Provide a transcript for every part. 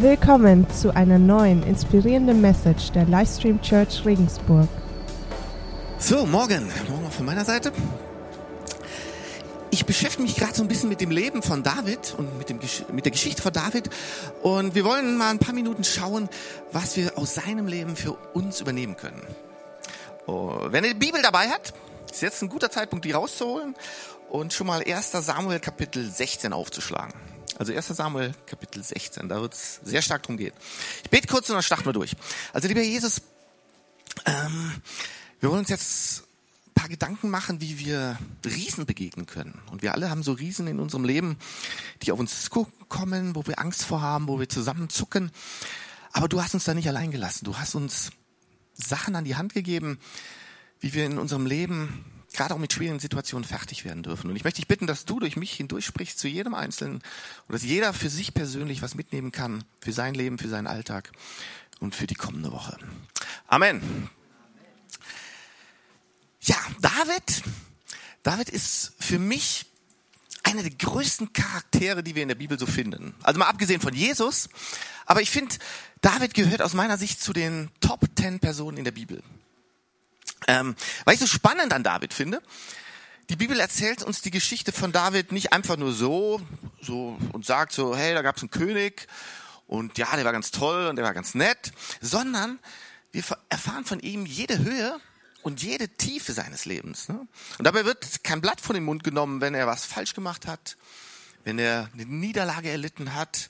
Willkommen zu einer neuen inspirierenden Message der Livestream Church Regensburg. So, morgen. Morgen von meiner Seite. Ich beschäftige mich gerade so ein bisschen mit dem Leben von David und mit, dem, mit der Geschichte von David. Und wir wollen mal ein paar Minuten schauen, was wir aus seinem Leben für uns übernehmen können. Oh, wenn ihr die Bibel dabei hat, ist jetzt ein guter Zeitpunkt, die rauszuholen und schon mal 1. Samuel Kapitel 16 aufzuschlagen. Also 1 Samuel Kapitel 16, da wird es sehr stark drum gehen. Ich bete kurz und dann starten wir durch. Also lieber Jesus, ähm, wir wollen uns jetzt ein paar Gedanken machen, wie wir Riesen begegnen können. Und wir alle haben so Riesen in unserem Leben, die auf uns kommen, wo wir Angst vor haben, wo wir zusammenzucken. Aber du hast uns da nicht allein gelassen. Du hast uns Sachen an die Hand gegeben, wie wir in unserem Leben gerade auch mit schwierigen Situationen fertig werden dürfen. Und ich möchte dich bitten, dass du durch mich hindurch sprichst zu jedem Einzelnen und dass jeder für sich persönlich was mitnehmen kann, für sein Leben, für seinen Alltag und für die kommende Woche. Amen. Ja, David, David ist für mich einer der größten Charaktere, die wir in der Bibel so finden. Also mal abgesehen von Jesus. Aber ich finde, David gehört aus meiner Sicht zu den Top Ten Personen in der Bibel. Ähm, weil ich so spannend an David finde, die Bibel erzählt uns die Geschichte von David nicht einfach nur so, so und sagt so, hey, da gab es einen König und ja, der war ganz toll und der war ganz nett, sondern wir erfahren von ihm jede Höhe und jede Tiefe seines Lebens. Ne? Und dabei wird kein Blatt von dem Mund genommen, wenn er was falsch gemacht hat, wenn er eine Niederlage erlitten hat,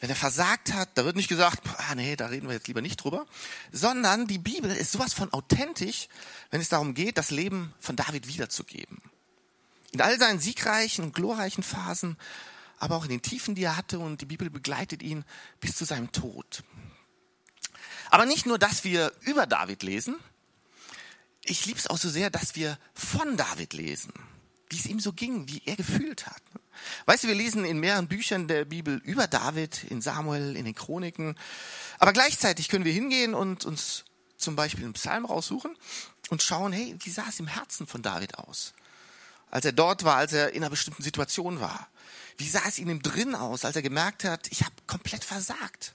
wenn er versagt hat, da wird nicht gesagt, ah nee, da reden wir jetzt lieber nicht drüber, sondern die Bibel ist sowas von authentisch, wenn es darum geht, das Leben von David wiederzugeben. In all seinen siegreichen und glorreichen Phasen, aber auch in den Tiefen, die er hatte und die Bibel begleitet ihn bis zu seinem Tod. Aber nicht nur, dass wir über David lesen, ich liebe es auch so sehr, dass wir von David lesen, wie es ihm so ging, wie er gefühlt hat. Weißt du, wir lesen in mehreren Büchern der Bibel über David, in Samuel, in den Chroniken. Aber gleichzeitig können wir hingehen und uns zum Beispiel einen Psalm raussuchen und schauen, hey, wie sah es im Herzen von David aus? Als er dort war, als er in einer bestimmten Situation war. Wie sah es in ihm drin aus, als er gemerkt hat, ich habe komplett versagt?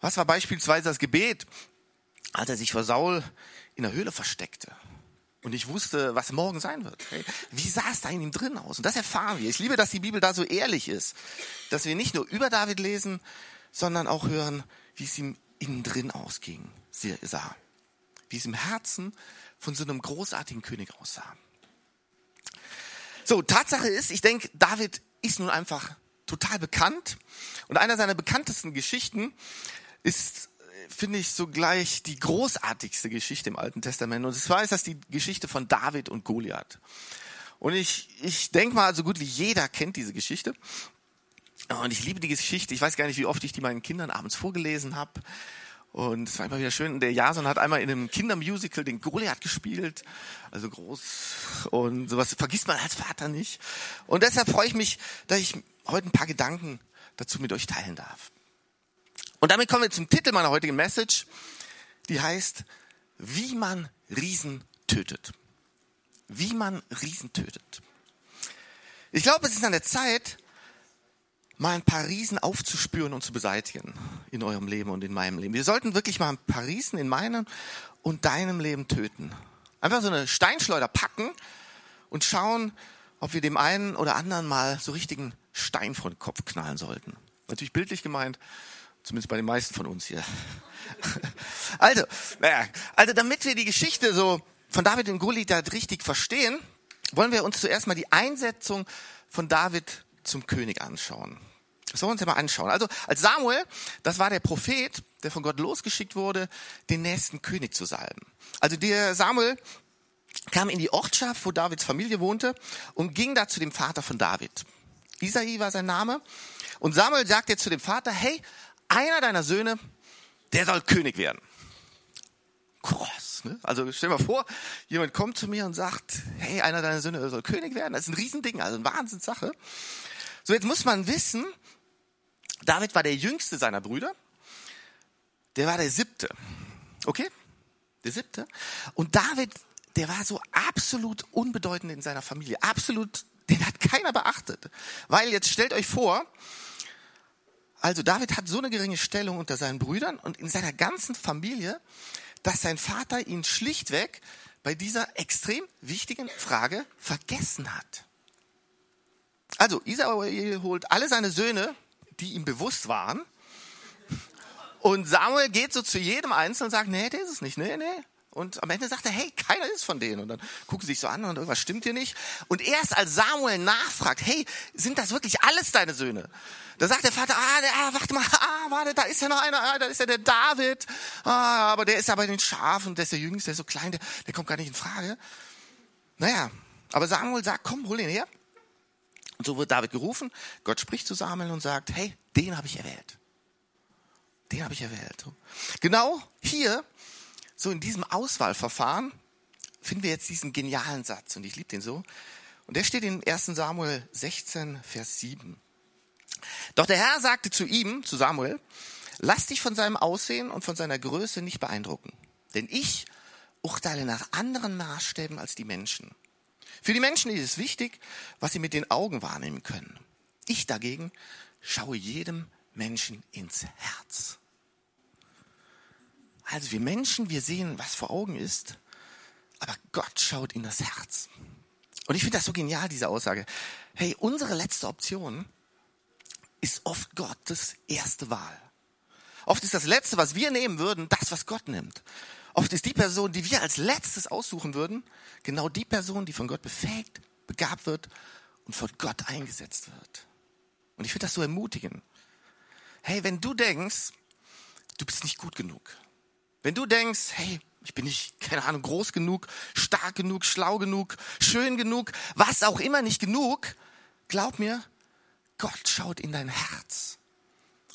Was war beispielsweise das Gebet, als er sich vor Saul in der Höhle versteckte? Und ich wusste, was morgen sein wird. Wie sah es da in ihm drin aus? Und das erfahren wir. Ich liebe, dass die Bibel da so ehrlich ist, dass wir nicht nur über David lesen, sondern auch hören, wie es ihm innen drin ausging, sah. Wie es im Herzen von so einem großartigen König aussah. So, Tatsache ist, ich denke, David ist nun einfach total bekannt. Und einer seiner bekanntesten Geschichten ist finde ich sogleich die großartigste Geschichte im Alten Testament. Und zwar ist das die Geschichte von David und Goliath. Und ich, ich denke mal, so gut wie jeder kennt diese Geschichte. Und ich liebe die Geschichte. Ich weiß gar nicht, wie oft ich die meinen Kindern abends vorgelesen habe. Und es war immer wieder schön. Der Jason hat einmal in einem Kindermusical den Goliath gespielt. Also groß. Und sowas vergisst man als Vater nicht. Und deshalb freue ich mich, dass ich heute ein paar Gedanken dazu mit euch teilen darf. Und damit kommen wir zum Titel meiner heutigen Message. Die heißt, wie man Riesen tötet. Wie man Riesen tötet. Ich glaube, es ist an der Zeit, mal ein paar Riesen aufzuspüren und zu beseitigen in eurem Leben und in meinem Leben. Wir sollten wirklich mal ein paar Riesen in meinem und deinem Leben töten. Einfach so eine Steinschleuder packen und schauen, ob wir dem einen oder anderen mal so richtigen Stein vor den Kopf knallen sollten. Natürlich bildlich gemeint, Zumindest bei den meisten von uns hier. Also, naja, also damit wir die Geschichte so von David und Goliath richtig verstehen, wollen wir uns zuerst mal die Einsetzung von David zum König anschauen. Das wollen wir uns ja mal anschauen. Also als Samuel, das war der Prophet, der von Gott losgeschickt wurde, den nächsten König zu salben. Also der Samuel kam in die Ortschaft, wo Davids Familie wohnte und ging da zu dem Vater von David. Isai war sein Name. Und Samuel sagt jetzt zu dem Vater, hey, einer deiner Söhne, der soll König werden. Krass. Ne? Also stell dir mal vor, jemand kommt zu mir und sagt, hey, einer deiner Söhne soll König werden. Das ist ein Riesending, also eine Wahnsinnssache. So, jetzt muss man wissen, David war der jüngste seiner Brüder. Der war der siebte. Okay? Der siebte. Und David, der war so absolut unbedeutend in seiner Familie. Absolut, den hat keiner beachtet. Weil jetzt stellt euch vor, Also David hat so eine geringe Stellung unter seinen Brüdern und in seiner ganzen Familie, dass sein Vater ihn schlichtweg bei dieser extrem wichtigen Frage vergessen hat. Also Isael holt alle seine Söhne, die ihm bewusst waren, und Samuel geht so zu jedem Einzelnen und sagt, nee, der ist es nicht, nee, nee. Und am Ende sagt er, hey, keiner ist von denen. Und dann gucken sie sich so an und irgendwas stimmt hier nicht. Und erst als Samuel nachfragt, hey, sind das wirklich alles deine Söhne? Da sagt der Vater, ah, der, ah warte mal, ah, warte, da ist ja noch einer, ah, da ist ja der David. Ah, aber der ist ja bei den Schafen, der ist der Jüngste, der ist so klein, der, der kommt gar nicht in Frage. Naja, aber Samuel sagt, komm, hol ihn her. Und so wird David gerufen. Gott spricht zu Samuel und sagt, hey, den habe ich erwählt. Den habe ich erwählt. Genau hier, so in diesem Auswahlverfahren, finden wir jetzt diesen genialen Satz und ich liebe den so. Und der steht in 1 Samuel 16, Vers 7. Doch der Herr sagte zu ihm, zu Samuel, lass dich von seinem Aussehen und von seiner Größe nicht beeindrucken, denn ich urteile nach anderen Maßstäben als die Menschen. Für die Menschen ist es wichtig, was sie mit den Augen wahrnehmen können. Ich dagegen schaue jedem Menschen ins Herz. Also wir Menschen, wir sehen, was vor Augen ist, aber Gott schaut in das Herz. Und ich finde das so genial, diese Aussage. Hey, unsere letzte Option ist oft Gottes erste Wahl. Oft ist das Letzte, was wir nehmen würden, das, was Gott nimmt. Oft ist die Person, die wir als letztes aussuchen würden, genau die Person, die von Gott befähigt, begabt wird und von Gott eingesetzt wird. Und ich finde das so ermutigend. Hey, wenn du denkst, du bist nicht gut genug, wenn du denkst, hey, ich bin nicht, keine Ahnung, groß genug, stark genug, schlau genug, schön genug, was auch immer nicht genug, glaub mir, Gott schaut in dein Herz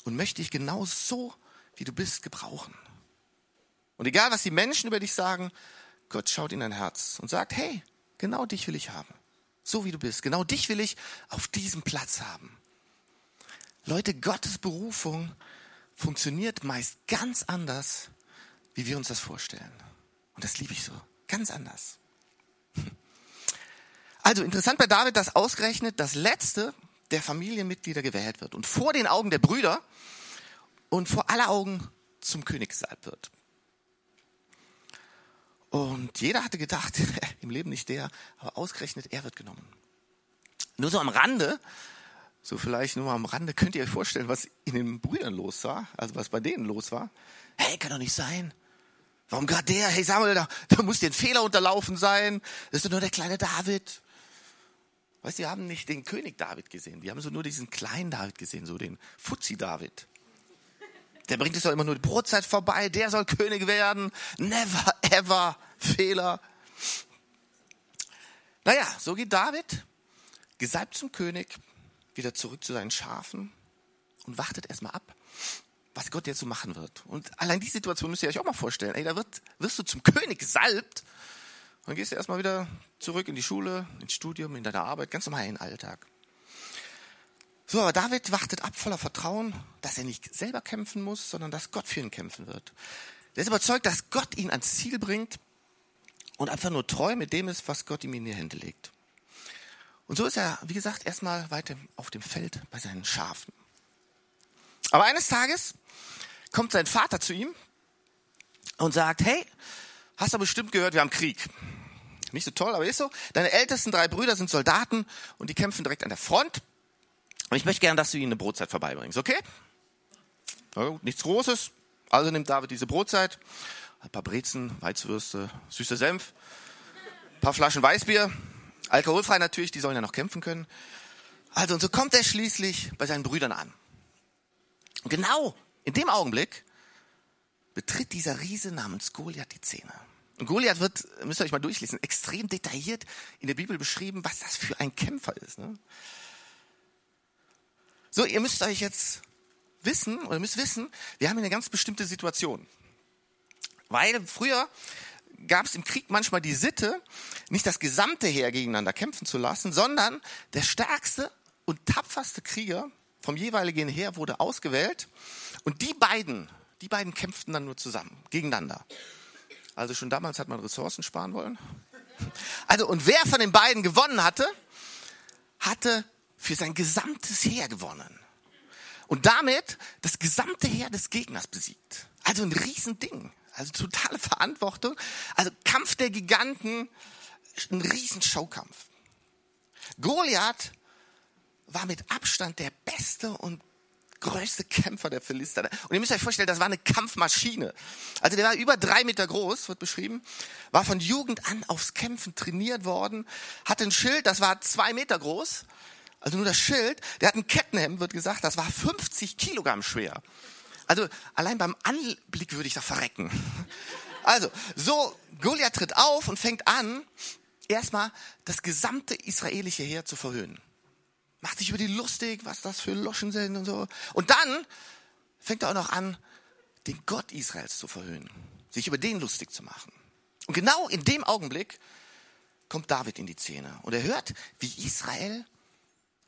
und möchte dich genau so, wie du bist, gebrauchen. Und egal, was die Menschen über dich sagen, Gott schaut in dein Herz und sagt, hey, genau dich will ich haben. So wie du bist. Genau dich will ich auf diesem Platz haben. Leute, Gottes Berufung funktioniert meist ganz anders, wie wir uns das vorstellen. Und das liebe ich so. Ganz anders. Also interessant bei David, dass ausgerechnet das letzte der Familienmitglieder gewählt wird und vor den Augen der Brüder und vor aller Augen zum König wird. Und jeder hatte gedacht, im Leben nicht der, aber ausgerechnet er wird genommen. Nur so am Rande, so vielleicht nur mal am Rande, könnt ihr euch vorstellen, was in den Brüdern los war, also was bei denen los war. Hey, kann doch nicht sein. Warum gerade der? Hey Samuel, da, da muss dir ein Fehler unterlaufen sein. Das ist doch nur der kleine David. Weißt du, die haben nicht den König David gesehen. Die haben so nur diesen kleinen David gesehen, so den Fuzzi David. Der bringt es doch immer nur die Brotzeit vorbei. Der soll König werden. Never ever Fehler. Naja, so geht David, gesalbt zum König, wieder zurück zu seinen Schafen und wartet erstmal ab, was Gott jetzt so machen wird. Und allein die Situation müsst ihr euch auch mal vorstellen. Ey, da wird, wirst du zum König gesalbt dann gehst du erstmal wieder zurück in die Schule, ins Studium, in deine Arbeit, ganz normal in den Alltag. So, aber David wartet ab voller Vertrauen, dass er nicht selber kämpfen muss, sondern dass Gott für ihn kämpfen wird. Er ist überzeugt, dass Gott ihn ans Ziel bringt und einfach nur treu mit dem ist, was Gott ihm in die Hände legt. Und so ist er, wie gesagt, erstmal weiter auf dem Feld bei seinen Schafen. Aber eines Tages kommt sein Vater zu ihm und sagt, hey, Hast du bestimmt gehört, wir haben Krieg. Nicht so toll, aber ist so. Deine ältesten drei Brüder sind Soldaten und die kämpfen direkt an der Front. Und ich möchte gerne, dass du ihnen eine Brotzeit vorbeibringst, okay? Ja, nichts Großes. Also nimmt David diese Brotzeit, ein paar Brezen, Weizwürste, süßer Senf, ein paar Flaschen Weißbier, alkoholfrei natürlich, die sollen ja noch kämpfen können. Also und so kommt er schließlich bei seinen Brüdern an. Und genau in dem Augenblick betritt dieser Riese namens Goliath die Szene. Und Goliath wird, müsst ihr euch mal durchlesen, extrem detailliert in der Bibel beschrieben, was das für ein Kämpfer ist. Ne? So, ihr müsst euch jetzt wissen, oder müsst wissen, wir haben eine ganz bestimmte Situation. Weil früher gab es im Krieg manchmal die Sitte, nicht das gesamte Heer gegeneinander kämpfen zu lassen, sondern der stärkste und tapferste Krieger vom jeweiligen Heer wurde ausgewählt. Und die beiden, die beiden kämpften dann nur zusammen, gegeneinander. Also schon damals hat man Ressourcen sparen wollen. Also, und wer von den beiden gewonnen hatte, hatte für sein gesamtes Heer gewonnen. und damit das gesamte Heer des Gegners besiegt. Also ein Riesending. Also totale Verantwortung. Also Kampf der Giganten, ein Riesenschaukampf. Goliath war mit Abstand der beste und größte Kämpfer der Philister. Und ihr müsst euch vorstellen, das war eine Kampfmaschine. Also der war über drei Meter groß, wird beschrieben, war von Jugend an aufs Kämpfen trainiert worden, hatte ein Schild, das war zwei Meter groß, also nur das Schild. Der hat ein Kettenhemd, wird gesagt, das war 50 Kilogramm schwer. Also allein beim Anblick würde ich da verrecken. Also, so, Goliath tritt auf und fängt an, erstmal das gesamte israelische Heer zu verhöhnen macht sich über die lustig, was das für Loschen sind und so. Und dann fängt er auch noch an, den Gott Israels zu verhöhnen, sich über den lustig zu machen. Und genau in dem Augenblick kommt David in die Szene und er hört, wie Israel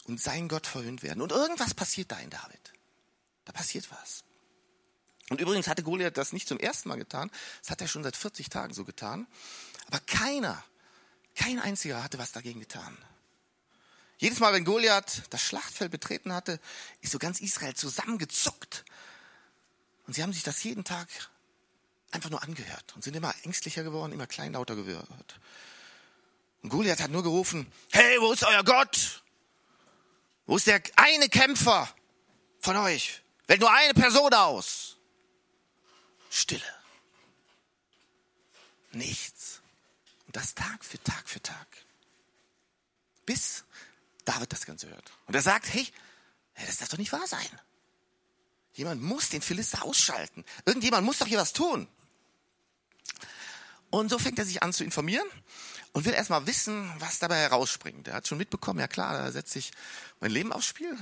und sein Gott verhöhnt werden. Und irgendwas passiert da in David. Da passiert was. Und übrigens hatte Goliath das nicht zum ersten Mal getan, das hat er schon seit 40 Tagen so getan. Aber keiner, kein einziger hatte was dagegen getan. Jedes Mal, wenn Goliath das Schlachtfeld betreten hatte, ist so ganz Israel zusammengezuckt. Und sie haben sich das jeden Tag einfach nur angehört und sind immer ängstlicher geworden, immer kleinlauter geworden. Und Goliath hat nur gerufen, hey, wo ist euer Gott? Wo ist der eine Kämpfer von euch? Wählt nur eine Person aus. Stille. Nichts. Und das Tag für Tag für Tag. Bis David das Ganze hört. Und er sagt, hey, das darf doch nicht wahr sein. Jemand muss den Philister ausschalten. Irgendjemand muss doch hier was tun. Und so fängt er sich an zu informieren und will erstmal wissen, was dabei herausspringt. Er hat schon mitbekommen, ja klar, da setzt sich mein Leben aufs Spiel.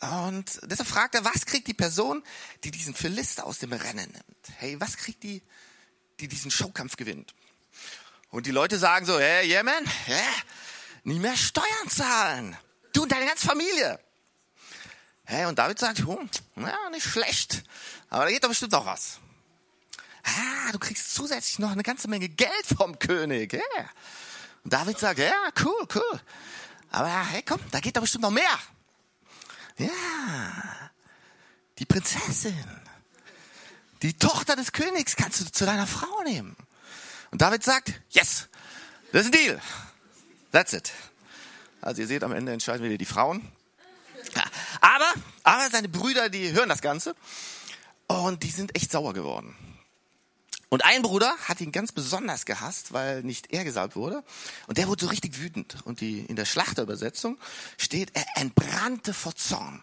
Und deshalb fragt er, was kriegt die Person, die diesen Philister aus dem Rennen nimmt? Hey, was kriegt die, die diesen Showkampf gewinnt? Und die Leute sagen so, hey, yeah man, yeah, nie mehr Steuern zahlen. Du und deine ganze Familie. Hey, und David sagt, hm, ja, nicht schlecht, aber da geht doch bestimmt auch was. Ah, du kriegst zusätzlich noch eine ganze Menge Geld vom König. Yeah. Und David sagt, ja, cool, cool. Aber hey, komm, da geht doch bestimmt noch mehr. Ja, die Prinzessin, die Tochter des Königs kannst du zu deiner Frau nehmen. Und David sagt, yes, das ist ein Deal. That's it. Also ihr seht, am Ende entscheiden wieder die Frauen. Aber, aber seine Brüder, die hören das Ganze und die sind echt sauer geworden. Und ein Bruder hat ihn ganz besonders gehasst, weil nicht er gesalbt wurde. Und der wurde so richtig wütend. Und die, in der Schlachterübersetzung steht, er entbrannte vor Zorn.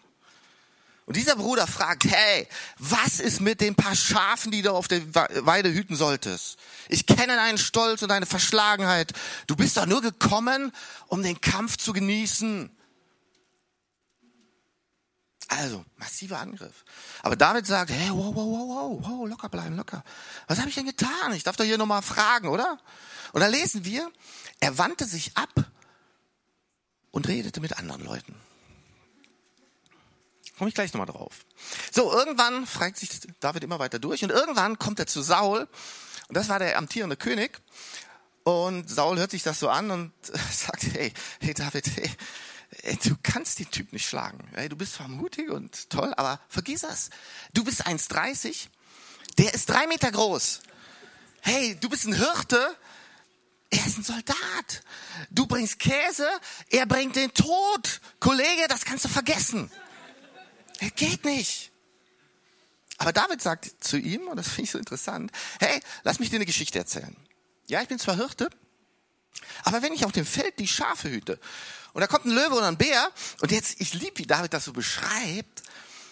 Und dieser Bruder fragt, hey, was ist mit den paar Schafen, die du auf der Weide hüten solltest? Ich kenne deinen Stolz und deine Verschlagenheit. Du bist doch nur gekommen, um den Kampf zu genießen. Also, massiver Angriff. Aber David sagt, hey, wow, wow, wow, wow, wow, locker bleiben, locker. Was habe ich denn getan? Ich darf doch hier nochmal fragen, oder? Und da lesen wir, er wandte sich ab und redete mit anderen Leuten. Komme ich gleich nochmal drauf. So, irgendwann fragt sich David immer weiter durch und irgendwann kommt er zu Saul und das war der amtierende König und Saul hört sich das so an und sagt, hey, hey David, hey, du kannst den Typ nicht schlagen. Hey, du bist zwar mutig und toll, aber vergiss das. Du bist 1,30, der ist drei Meter groß. Hey, du bist ein Hirte, er ist ein Soldat. Du bringst Käse, er bringt den Tod. Kollege, das kannst du vergessen. Er geht nicht. Aber David sagt zu ihm, und das finde ich so interessant, hey, lass mich dir eine Geschichte erzählen. Ja, ich bin zwar Hirte, aber wenn ich auf dem Feld die Schafe hüte und da kommt ein Löwe oder ein Bär und jetzt, ich liebe, wie David das so beschreibt,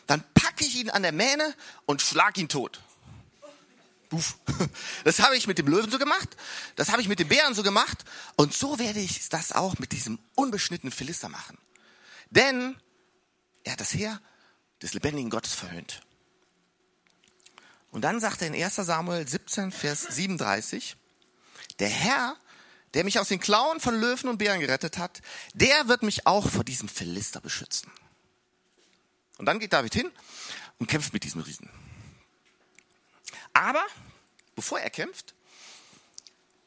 dann packe ich ihn an der Mähne und schlag ihn tot. Buff. Das habe ich mit dem Löwen so gemacht, das habe ich mit dem Bären so gemacht und so werde ich das auch mit diesem unbeschnittenen Philister machen. Denn er hat das Heer des lebendigen Gottes verhöhnt. Und dann sagt er in 1 Samuel 17, Vers 37, der Herr, der mich aus den Klauen von Löwen und Bären gerettet hat, der wird mich auch vor diesem Philister beschützen. Und dann geht David hin und kämpft mit diesem Riesen. Aber bevor er kämpft,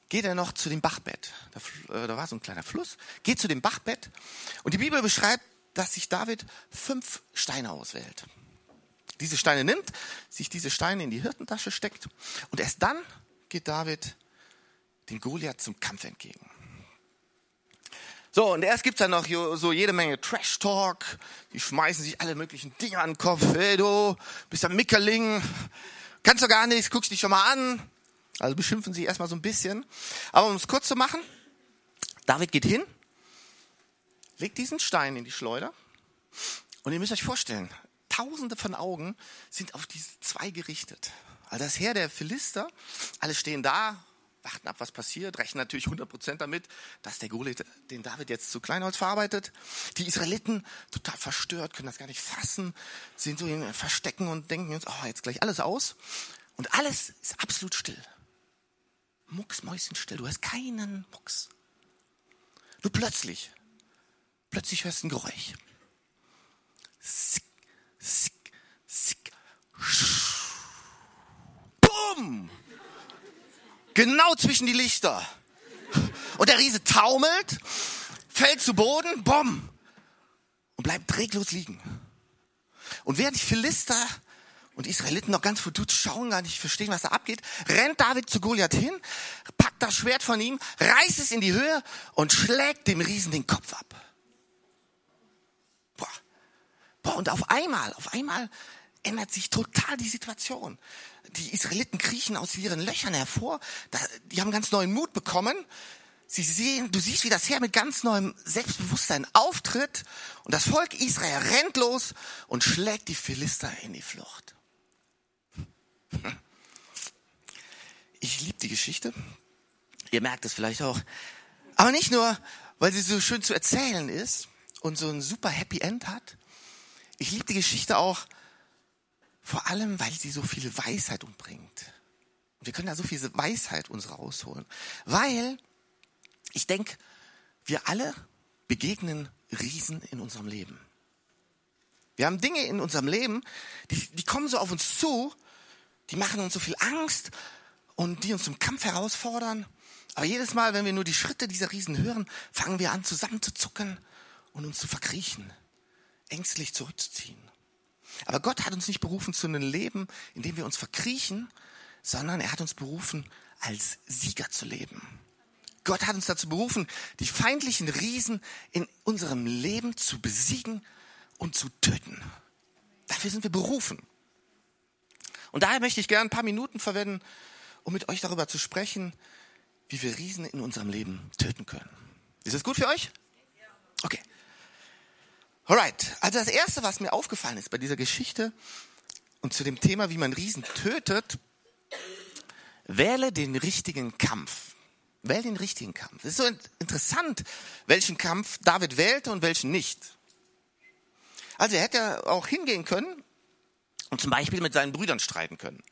geht er noch zu dem Bachbett. Da, äh, da war so ein kleiner Fluss. Geht zu dem Bachbett. Und die Bibel beschreibt dass sich David fünf Steine auswählt. diese Steine nimmt, sich diese Steine in die Hirtentasche steckt und erst dann geht David dem Goliath zum Kampf entgegen. So, und erst gibt's dann noch so jede Menge Trash-Talk. Die schmeißen sich alle möglichen Dinge an den Kopf. Hey du, bist ein Mickerling, kannst du gar nichts, guckst dich schon mal an. Also beschimpfen sie erstmal so ein bisschen. Aber um es kurz zu machen, David geht hin, legt diesen Stein in die Schleuder und ihr müsst euch vorstellen, tausende von Augen sind auf diese zwei gerichtet. Also das Heer der Philister, alle stehen da, warten ab, was passiert, rechnen natürlich 100% damit, dass der Goliath den David jetzt zu Kleinholz verarbeitet. Die Israeliten, total verstört, können das gar nicht fassen, sind so in Verstecken und denken jetzt, oh, jetzt gleich alles aus. Und alles ist absolut still. Mucksmäuschenstill, du hast keinen Mucks. Nur plötzlich, plötzlich hörst du ein Geräusch. Sick, sick, sick. Bumm! Genau zwischen die Lichter. Und der Riese taumelt, fällt zu Boden, bumm, und bleibt reglos liegen. Und während die Philister und die Israeliten noch ganz verdutzt schauen, gar nicht verstehen, was da abgeht, rennt David zu Goliath hin, packt das Schwert von ihm, reißt es in die Höhe und schlägt dem Riesen den Kopf ab. Und auf einmal, auf einmal ändert sich total die Situation die Israeliten kriechen aus ihren Löchern hervor. die haben ganz neuen Mut bekommen. Sie sehen, du siehst, wie das Heer mit ganz neuem Selbstbewusstsein auftritt. Und das Volk Israel rennt los und schlägt die Philister in die Flucht. Ich liebe die Geschichte. Ihr merkt es vielleicht auch. Aber nicht nur, weil sie so schön zu erzählen ist und so ein super Happy End hat. Ich liebe die Geschichte auch, vor allem, weil sie so viel Weisheit umbringt. wir können da so viel Weisheit uns rausholen. Weil, ich denke, wir alle begegnen Riesen in unserem Leben. Wir haben Dinge in unserem Leben, die, die kommen so auf uns zu, die machen uns so viel Angst und die uns zum Kampf herausfordern. Aber jedes Mal, wenn wir nur die Schritte dieser Riesen hören, fangen wir an zusammenzuzucken und uns zu verkriechen, ängstlich zurückzuziehen. Aber Gott hat uns nicht berufen zu einem Leben, in dem wir uns verkriechen, sondern er hat uns berufen, als Sieger zu leben. Gott hat uns dazu berufen, die feindlichen Riesen in unserem Leben zu besiegen und zu töten. Dafür sind wir berufen. Und daher möchte ich gerne ein paar Minuten verwenden, um mit euch darüber zu sprechen, wie wir Riesen in unserem Leben töten können. Ist das gut für euch? Okay. Alright, also das Erste, was mir aufgefallen ist bei dieser Geschichte und zu dem Thema, wie man Riesen tötet, wähle den richtigen Kampf. Wähle den richtigen Kampf. Es ist so interessant, welchen Kampf David wählte und welchen nicht. Also er hätte auch hingehen können und zum Beispiel mit seinen Brüdern streiten können.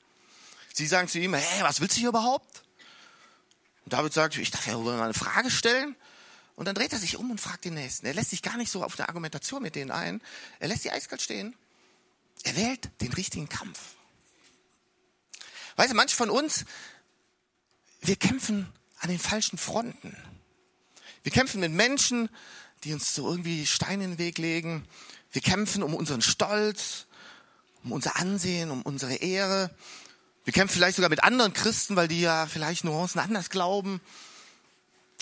Sie sagen zu ihm, hey, was willst du hier überhaupt? Und David sagt, ich darf ja mal eine Frage stellen. Und dann dreht er sich um und fragt den Nächsten. Er lässt sich gar nicht so auf eine Argumentation mit denen ein. Er lässt sie eiskalt stehen. Er wählt den richtigen Kampf. Weißt du, manche von uns, wir kämpfen an den falschen Fronten. Wir kämpfen mit Menschen, die uns so irgendwie Steine in den Weg legen. Wir kämpfen um unseren Stolz, um unser Ansehen, um unsere Ehre. Wir kämpfen vielleicht sogar mit anderen Christen, weil die ja vielleicht Nuancen anders glauben.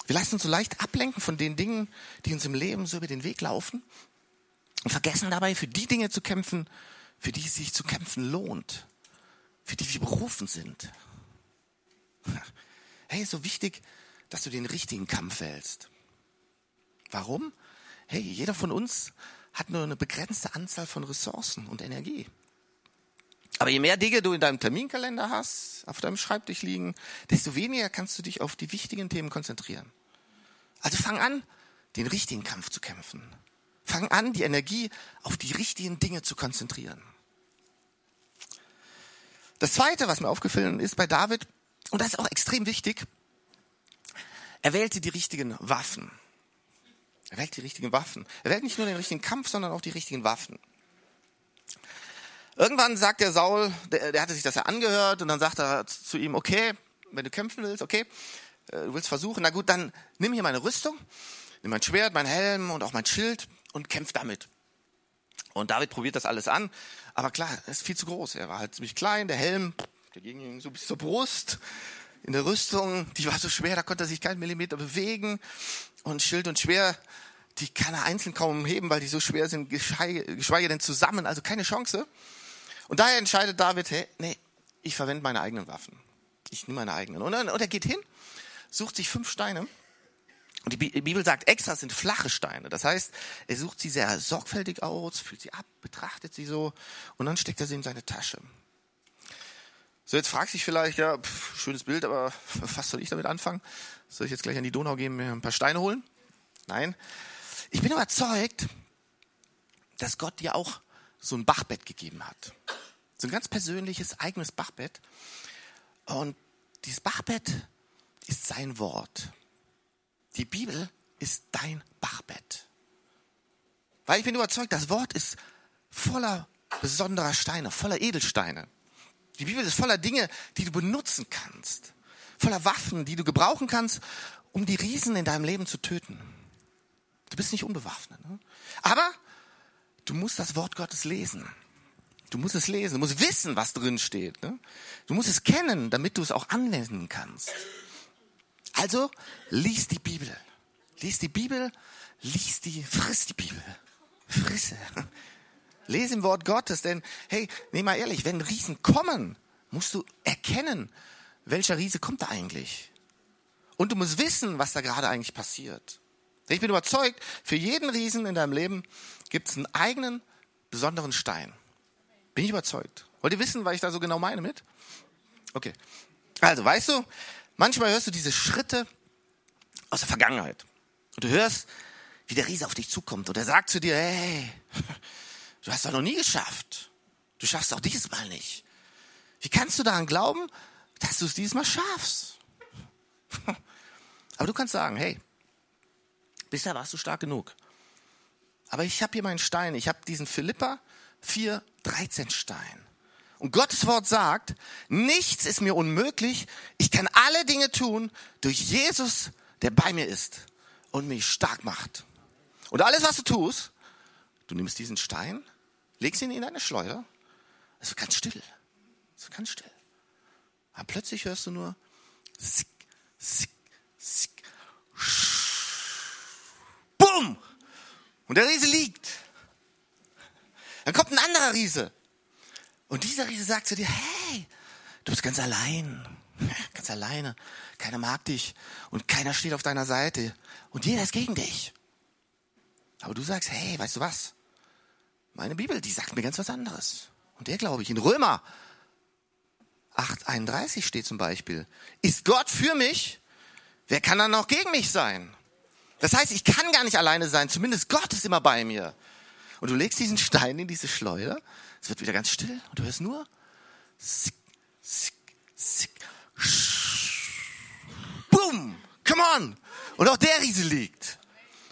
Wir lassen uns so leicht ablenken von den Dingen, die uns im Leben so über den Weg laufen und vergessen dabei, für die Dinge zu kämpfen, für die es sich zu kämpfen lohnt, für die wir berufen sind. Hey, ist so wichtig, dass du den richtigen Kampf wählst. Warum? Hey, jeder von uns hat nur eine begrenzte Anzahl von Ressourcen und Energie. Aber je mehr Dinge du in deinem Terminkalender hast, auf deinem Schreibtisch liegen, desto weniger kannst du dich auf die wichtigen Themen konzentrieren. Also fang an, den richtigen Kampf zu kämpfen. Fang an, die Energie auf die richtigen Dinge zu konzentrieren. Das zweite, was mir aufgefallen ist bei David, und das ist auch extrem wichtig, er wählte die richtigen Waffen. Er wählt die richtigen Waffen. Er wählt nicht nur den richtigen Kampf, sondern auch die richtigen Waffen. Irgendwann sagt der Saul, der, der hatte sich das ja angehört und dann sagt er zu ihm, okay, wenn du kämpfen willst, okay, äh, du willst versuchen, na gut, dann nimm hier meine Rüstung, nimm mein Schwert, mein Helm und auch mein Schild und kämpf damit. Und David probiert das alles an, aber klar, er ist viel zu groß. Er war halt ziemlich klein, der Helm, der ging so bis zur Brust. In der Rüstung, die war so schwer, da konnte er sich keinen Millimeter bewegen. Und Schild und Schwer, die kann er einzeln kaum heben, weil die so schwer sind, geschweige denn zusammen, also keine Chance. Und daher entscheidet David, hey, nee, ich verwende meine eigenen Waffen. Ich nehme meine eigenen. Und, und er geht hin, sucht sich fünf Steine und die Bibel sagt extra, sind flache Steine. Das heißt, er sucht sie sehr sorgfältig aus, füllt sie ab, betrachtet sie so und dann steckt er sie in seine Tasche. So, jetzt fragst du dich vielleicht, ja, pff, schönes Bild, aber was soll ich damit anfangen? Soll ich jetzt gleich an die Donau gehen, mir ein paar Steine holen? Nein. Ich bin überzeugt, dass Gott dir auch so ein Bachbett gegeben hat. So ein ganz persönliches, eigenes Bachbett. Und dieses Bachbett ist sein Wort. Die Bibel ist dein Bachbett. Weil ich bin überzeugt, das Wort ist voller besonderer Steine, voller Edelsteine. Die Bibel ist voller Dinge, die du benutzen kannst. Voller Waffen, die du gebrauchen kannst, um die Riesen in deinem Leben zu töten. Du bist nicht unbewaffnet. Ne? Aber du musst das Wort Gottes lesen. Du musst es lesen, du musst wissen, was drin steht. Ne? Du musst es kennen, damit du es auch anwenden kannst. Also lies die Bibel. Lies die Bibel, lies die, friss die Bibel. Frisse. Lese im Wort Gottes, denn hey, nee mal ehrlich, wenn Riesen kommen, musst du erkennen, welcher Riese kommt da eigentlich. Und du musst wissen, was da gerade eigentlich passiert. Ich bin überzeugt, für jeden Riesen in deinem Leben gibt es einen eigenen, besonderen Stein. Bin ich überzeugt. Wollt ihr wissen, was ich da so genau meine mit? Okay. Also, weißt du, Manchmal hörst du diese Schritte aus der Vergangenheit. Und du hörst, wie der Riese auf dich zukommt. Und er sagt zu dir, hey, du hast doch noch nie geschafft. Du schaffst auch dieses Mal nicht. Wie kannst du daran glauben, dass du es dieses Mal schaffst? Aber du kannst sagen, hey, bisher warst du stark genug. Aber ich habe hier meinen Stein. Ich habe diesen Philippa 4, 13 Stein. Und Gottes Wort sagt, nichts ist mir unmöglich. Ich kann alle Dinge tun durch Jesus, der bei mir ist und mich stark macht. Und alles, was du tust, du nimmst diesen Stein, legst ihn in eine Schleuder. Es wird ganz still. Es wird ganz still. Aber plötzlich hörst du nur sick, sick, sick, Bumm! Und der Riese liegt. Dann kommt ein anderer Riese. Und dieser Riese sagt zu dir, hey, du bist ganz allein, ganz alleine, keiner mag dich und keiner steht auf deiner Seite und jeder ist gegen dich. Aber du sagst, hey, weißt du was? Meine Bibel, die sagt mir ganz was anderes. Und der glaube ich, in Römer 8,31 steht zum Beispiel, ist Gott für mich? Wer kann dann noch gegen mich sein? Das heißt, ich kann gar nicht alleine sein, zumindest Gott ist immer bei mir. Und du legst diesen Stein in diese Schleuder es wird wieder ganz still und du hörst nur sick, sick, sick, boom, come on. Und auch der Riese liegt.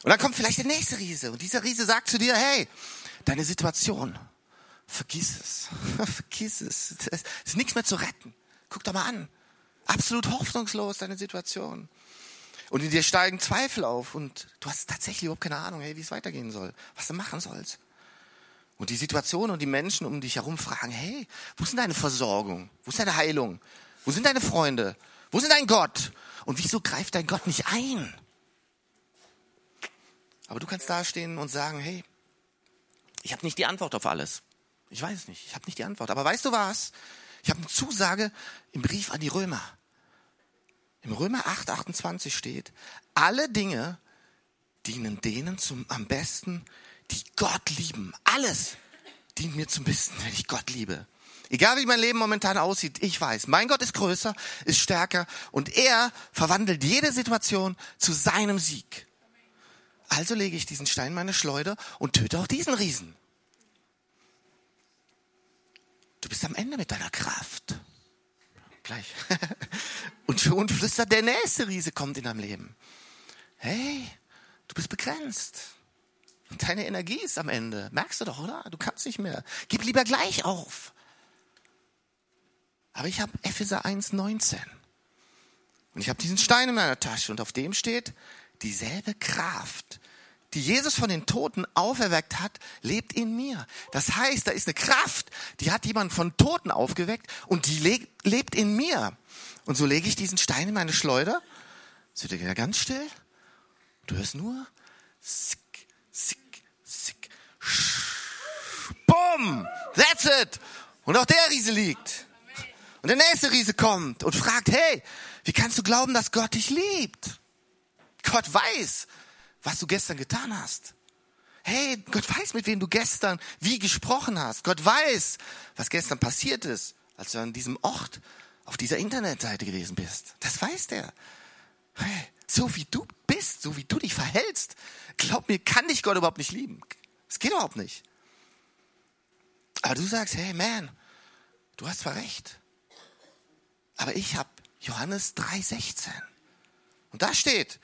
Und dann kommt vielleicht der nächste Riese und dieser Riese sagt zu dir, hey, deine Situation, vergiss es, vergiss es, es ist nichts mehr zu retten. Guck doch mal an. Absolut hoffnungslos deine Situation. Und in dir steigen Zweifel auf und du hast tatsächlich überhaupt keine Ahnung, hey, wie es weitergehen soll, was du machen sollst. Und die Situation und die Menschen um dich herum fragen, hey, wo ist denn deine Versorgung? Wo ist deine Heilung? Wo sind deine Freunde? Wo sind dein Gott? Und wieso greift dein Gott nicht ein? Aber du kannst dastehen und sagen, hey, ich habe nicht die Antwort auf alles. Ich weiß es nicht, ich habe nicht die Antwort. Aber weißt du was? Ich habe eine Zusage im Brief an die Römer. Im Römer 8, 28 steht, alle Dinge dienen denen zum am besten, die Gott lieben. Alles dient mir zum Besten, wenn ich Gott liebe. Egal wie mein Leben momentan aussieht, ich weiß, mein Gott ist größer, ist stärker und er verwandelt jede Situation zu seinem Sieg. Also lege ich diesen Stein in meine Schleuder und töte auch diesen Riesen. Du bist am Ende mit deiner Kraft. Gleich. Und schon flüstert der nächste Riese kommt in deinem Leben. Hey, du bist begrenzt. Deine Energie ist am Ende. Merkst du doch, oder? Du kannst nicht mehr. Gib lieber gleich auf. Aber ich habe Epheser 1,19. Und ich habe diesen Stein in meiner Tasche und auf dem steht, dieselbe Kraft, die Jesus von den Toten auferweckt hat, lebt in mir. Das heißt, da ist eine Kraft, die hat jemand von Toten aufgeweckt und die lebt in mir. Und so lege ich diesen Stein in meine Schleuder. Es wird wieder ganz still. Du hörst nur sick, sick, sick. Bumm! That's it! Und auch der Riese liegt. Und der nächste Riese kommt und fragt, hey, wie kannst du glauben, dass Gott dich liebt? Gott weiß, was du gestern getan hast. Hey, Gott weiß, mit wem du gestern wie gesprochen hast. Gott weiß, was gestern passiert ist, als du an diesem Ort auf dieser Internetseite gewesen bist. Das weiß der. Hey, so wie du bist, so wie du dich verhältst, glaub mir, kann dich Gott überhaupt nicht lieben. Es geht überhaupt nicht. Aber du sagst, hey man, du hast zwar recht, aber ich habe Johannes 3,16. Und da steht,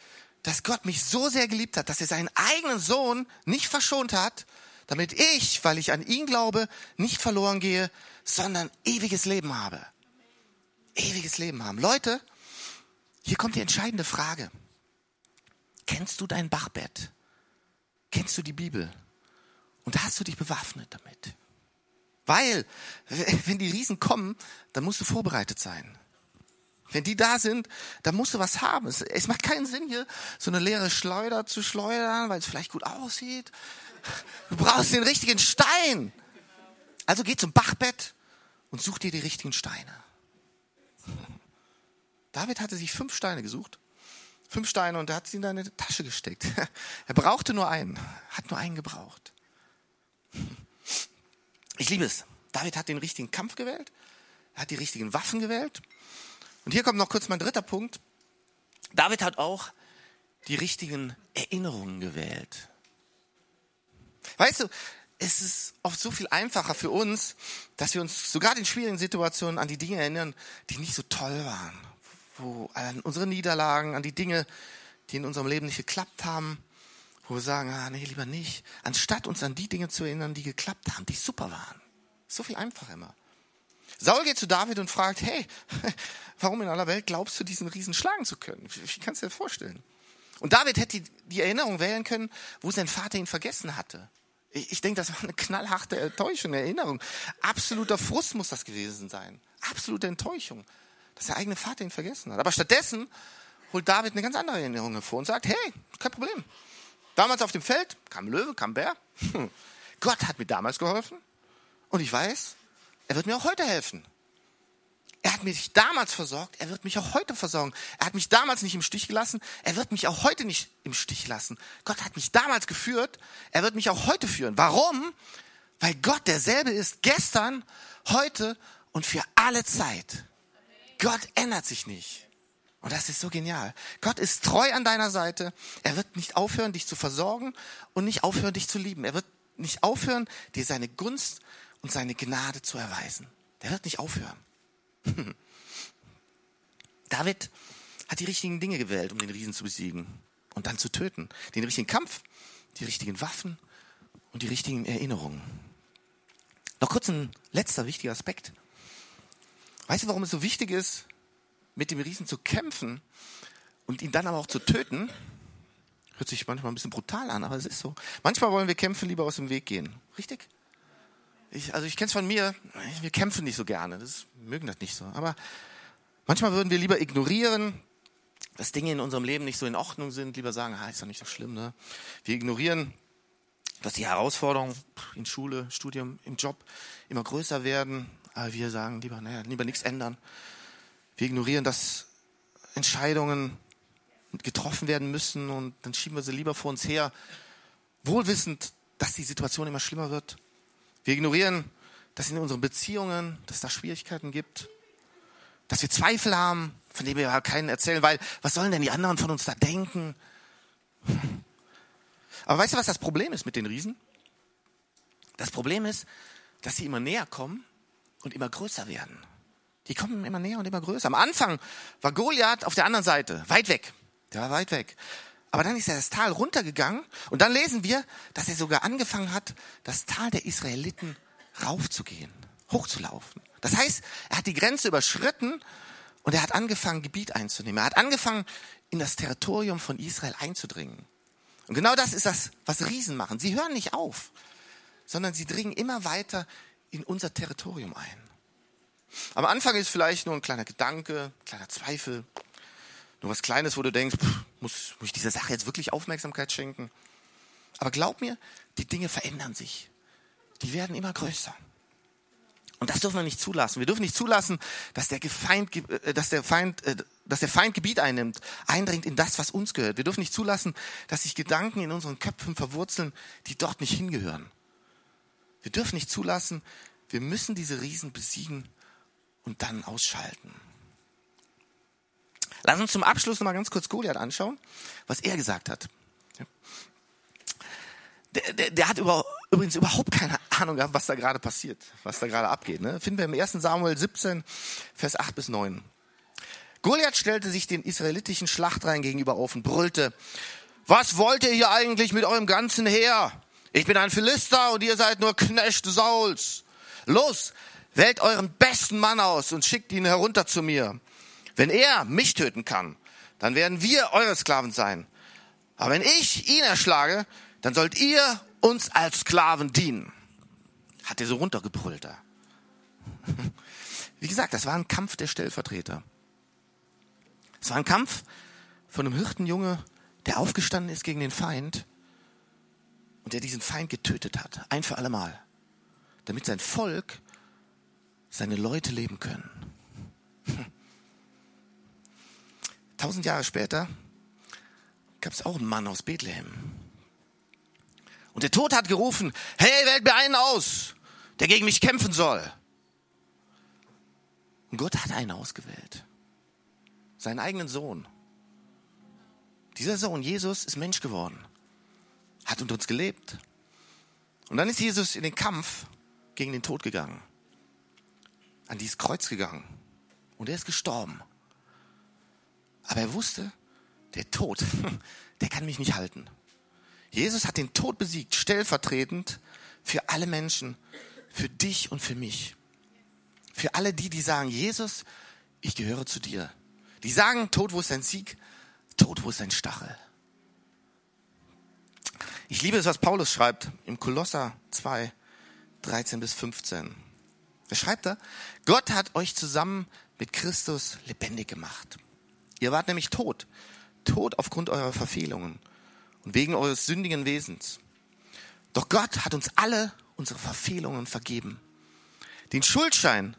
dass Gott mich so sehr geliebt hat, dass er seinen eigenen Sohn nicht verschont hat, damit ich, weil ich an ihn glaube, nicht verloren gehe, sondern ewiges Leben habe. Ewiges Leben haben. Leute, hier kommt die entscheidende Frage. Kennst du dein Bachbett? Kennst du die Bibel? Und hast du dich bewaffnet damit? Weil, wenn die Riesen kommen, dann musst du vorbereitet sein. Wenn die da sind, dann musst du was haben. Es, es macht keinen Sinn, hier so eine leere Schleuder zu schleudern, weil es vielleicht gut aussieht. Du brauchst den richtigen Stein. Also geh zum Bachbett und such dir die richtigen Steine. David hatte sich fünf Steine gesucht. Fünf Steine und er hat sie in deine Tasche gesteckt. Er brauchte nur einen, hat nur einen gebraucht. Ich liebe es. David hat den richtigen Kampf gewählt. Er hat die richtigen Waffen gewählt. Und hier kommt noch kurz mein dritter Punkt. David hat auch die richtigen Erinnerungen gewählt. Weißt du, es ist oft so viel einfacher für uns, dass wir uns sogar in schwierigen Situationen an die Dinge erinnern, die nicht so toll waren. Wo, an unsere Niederlagen, an die Dinge, die in unserem Leben nicht geklappt haben, wo wir sagen, ah, nee, lieber nicht. Anstatt uns an die Dinge zu erinnern, die geklappt haben, die super waren. So viel einfacher immer. Saul geht zu David und fragt, hey, warum in aller Welt glaubst du, diesen Riesen schlagen zu können? Wie kannst du dir vorstellen? Und David hätte die Erinnerung wählen können, wo sein Vater ihn vergessen hatte. Ich, ich denke, das war eine knallharte Enttäuschung, eine Erinnerung. Absoluter Frust muss das gewesen sein. Absolute Enttäuschung, dass der eigene Vater ihn vergessen hat. Aber stattdessen holt David eine ganz andere Erinnerung hervor und sagt, hey, kein Problem. Damals auf dem Feld kam Löwe, kam Bär. Gott hat mir damals geholfen. Und ich weiß, er wird mir auch heute helfen. Er hat mich damals versorgt, er wird mich auch heute versorgen. Er hat mich damals nicht im Stich gelassen, er wird mich auch heute nicht im Stich lassen. Gott hat mich damals geführt, er wird mich auch heute führen. Warum? Weil Gott derselbe ist gestern, heute und für alle Zeit. Gott ändert sich nicht. Und das ist so genial. Gott ist treu an deiner Seite. Er wird nicht aufhören, dich zu versorgen und nicht aufhören, dich zu lieben. Er wird nicht aufhören, dir seine Gunst und seine Gnade zu erweisen. Der wird nicht aufhören. David hat die richtigen Dinge gewählt, um den Riesen zu besiegen und dann zu töten. Den richtigen Kampf, die richtigen Waffen und die richtigen Erinnerungen. Noch kurz ein letzter wichtiger Aspekt. Weißt du, warum es so wichtig ist, mit dem Riesen zu kämpfen und ihn dann aber auch zu töten? Hört sich manchmal ein bisschen brutal an, aber es ist so. Manchmal wollen wir Kämpfe lieber aus dem Weg gehen. Richtig? Ich, also ich kenne es von mir, wir kämpfen nicht so gerne, das mögen das nicht so. Aber manchmal würden wir lieber ignorieren, dass Dinge in unserem Leben nicht so in Ordnung sind, lieber sagen, ah, ist doch nicht so schlimm. Ne? Wir ignorieren, dass die Herausforderungen in Schule, Studium, im Job immer größer werden, aber wir sagen lieber, naja, lieber nichts ändern. Wir ignorieren, dass Entscheidungen getroffen werden müssen und dann schieben wir sie lieber vor uns her, wohlwissend, dass die Situation immer schlimmer wird. Wir ignorieren, dass in unseren Beziehungen, dass da Schwierigkeiten gibt, dass wir Zweifel haben, von denen wir ja keinen erzählen, weil was sollen denn die anderen von uns da denken? Aber weißt du, was das Problem ist mit den Riesen? Das Problem ist, dass sie immer näher kommen und immer größer werden. Die kommen immer näher und immer größer. Am Anfang war Goliath auf der anderen Seite, weit weg. Der war weit weg. Aber dann ist er das Tal runtergegangen und dann lesen wir, dass er sogar angefangen hat, das Tal der Israeliten raufzugehen, hochzulaufen. Das heißt, er hat die Grenze überschritten und er hat angefangen, Gebiet einzunehmen. Er hat angefangen, in das Territorium von Israel einzudringen. Und genau das ist das, was Riesen machen. Sie hören nicht auf, sondern sie dringen immer weiter in unser Territorium ein. Am Anfang ist vielleicht nur ein kleiner Gedanke, ein kleiner Zweifel, nur was Kleines, wo du denkst, pff, muss, muss ich dieser Sache jetzt wirklich Aufmerksamkeit schenken? Aber glaub mir, die Dinge verändern sich. Die werden immer größer. Und das dürfen wir nicht zulassen. Wir dürfen nicht zulassen, dass der, Feind, äh, dass der, Feind, äh, dass der Feind Gebiet einnimmt, eindringt in das, was uns gehört. Wir dürfen nicht zulassen, dass sich Gedanken in unseren Köpfen verwurzeln, die dort nicht hingehören. Wir dürfen nicht zulassen, wir müssen diese Riesen besiegen und dann ausschalten. Lass uns zum Abschluss noch mal ganz kurz Goliath anschauen, was er gesagt hat. Der, der, der hat über, übrigens überhaupt keine Ahnung gehabt, was da gerade passiert, was da gerade abgeht. Ne? Finden wir im 1. Samuel 17, Vers 8 bis 9. Goliath stellte sich den israelitischen Schlachtreihen gegenüber auf und brüllte, was wollt ihr hier eigentlich mit eurem ganzen Heer? Ich bin ein Philister und ihr seid nur Knechte Sauls. Los, wählt euren besten Mann aus und schickt ihn herunter zu mir. Wenn er mich töten kann, dann werden wir eure Sklaven sein. Aber wenn ich ihn erschlage, dann sollt ihr uns als Sklaven dienen. Hat er so runtergebrüllt da. Wie gesagt, das war ein Kampf der Stellvertreter. Es war ein Kampf von einem Hirtenjunge, der aufgestanden ist gegen den Feind und der diesen Feind getötet hat, ein für allemal, damit sein Volk, seine Leute leben können. Tausend Jahre später gab es auch einen Mann aus Bethlehem. Und der Tod hat gerufen, hey, wählt mir einen aus, der gegen mich kämpfen soll. Und Gott hat einen ausgewählt. Seinen eigenen Sohn. Dieser Sohn, Jesus, ist Mensch geworden. Hat unter uns gelebt. Und dann ist Jesus in den Kampf gegen den Tod gegangen. An dieses Kreuz gegangen. Und er ist gestorben. Aber er wusste, der Tod, der kann mich nicht halten. Jesus hat den Tod besiegt, stellvertretend für alle Menschen, für dich und für mich. Für alle die, die sagen, Jesus, ich gehöre zu dir. Die sagen, Tod, wo ist dein Sieg? Tod, wo ist dein Stachel? Ich liebe es, was Paulus schreibt im Kolosser 2, 13 bis 15. Er schreibt da, Gott hat euch zusammen mit Christus lebendig gemacht. Ihr wart nämlich tot. Tot aufgrund eurer Verfehlungen und wegen eures sündigen Wesens. Doch Gott hat uns alle unsere Verfehlungen vergeben. Den Schuldschein,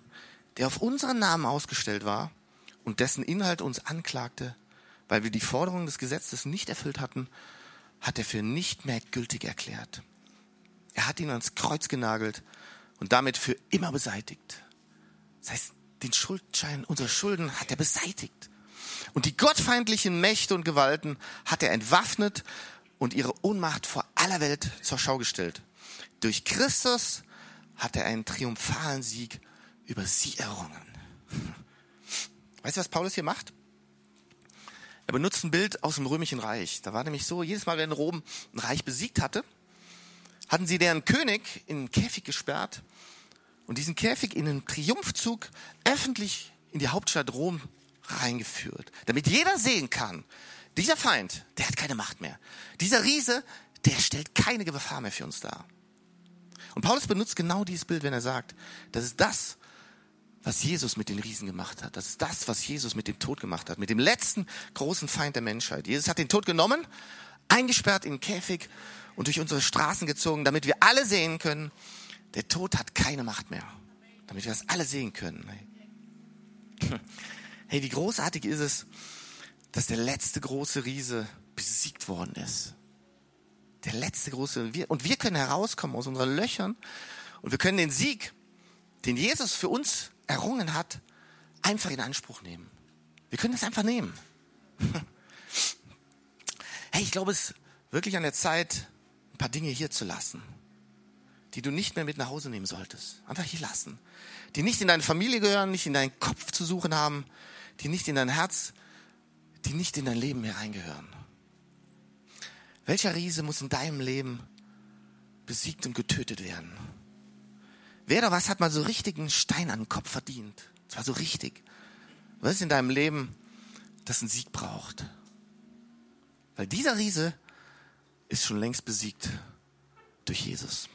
der auf unseren Namen ausgestellt war und dessen Inhalt uns anklagte, weil wir die Forderungen des Gesetzes nicht erfüllt hatten, hat er für nicht mehr gültig erklärt. Er hat ihn ans Kreuz genagelt und damit für immer beseitigt. Das heißt, den Schuldschein unserer Schulden hat er beseitigt. Und die gottfeindlichen Mächte und Gewalten hat er entwaffnet und ihre Ohnmacht vor aller Welt zur Schau gestellt. Durch Christus hat er einen triumphalen Sieg über sie errungen. Weißt du, was Paulus hier macht? Er benutzt ein Bild aus dem römischen Reich. Da war nämlich so, jedes Mal, wenn Rom ein Reich besiegt hatte, hatten sie deren König in einen Käfig gesperrt und diesen Käfig in einem Triumphzug öffentlich in die Hauptstadt Rom reingeführt, damit jeder sehen kann, dieser Feind, der hat keine Macht mehr. Dieser Riese, der stellt keine Gefahr mehr für uns dar. Und Paulus benutzt genau dieses Bild, wenn er sagt, das ist das, was Jesus mit den Riesen gemacht hat. Das ist das, was Jesus mit dem Tod gemacht hat, mit dem letzten großen Feind der Menschheit. Jesus hat den Tod genommen, eingesperrt in den Käfig und durch unsere Straßen gezogen, damit wir alle sehen können, der Tod hat keine Macht mehr. Damit wir das alle sehen können. Hey, wie großartig ist es, dass der letzte große Riese besiegt worden ist. Der letzte große. Und wir können herauskommen aus unseren Löchern und wir können den Sieg, den Jesus für uns errungen hat, einfach in Anspruch nehmen. Wir können das einfach nehmen. Hey, ich glaube, es ist wirklich an der Zeit, ein paar Dinge hier zu lassen, die du nicht mehr mit nach Hause nehmen solltest. Einfach hier lassen. Die nicht in deine Familie gehören, nicht in deinen Kopf zu suchen haben, die nicht in dein Herz, die nicht in dein Leben hereingehören. Welcher Riese muss in deinem Leben besiegt und getötet werden? Wer oder was hat mal so richtig einen Stein an den Kopf verdient? Das war so richtig. Was ist in deinem Leben, das einen Sieg braucht? Weil dieser Riese, ist schon längst besiegt durch Jesus.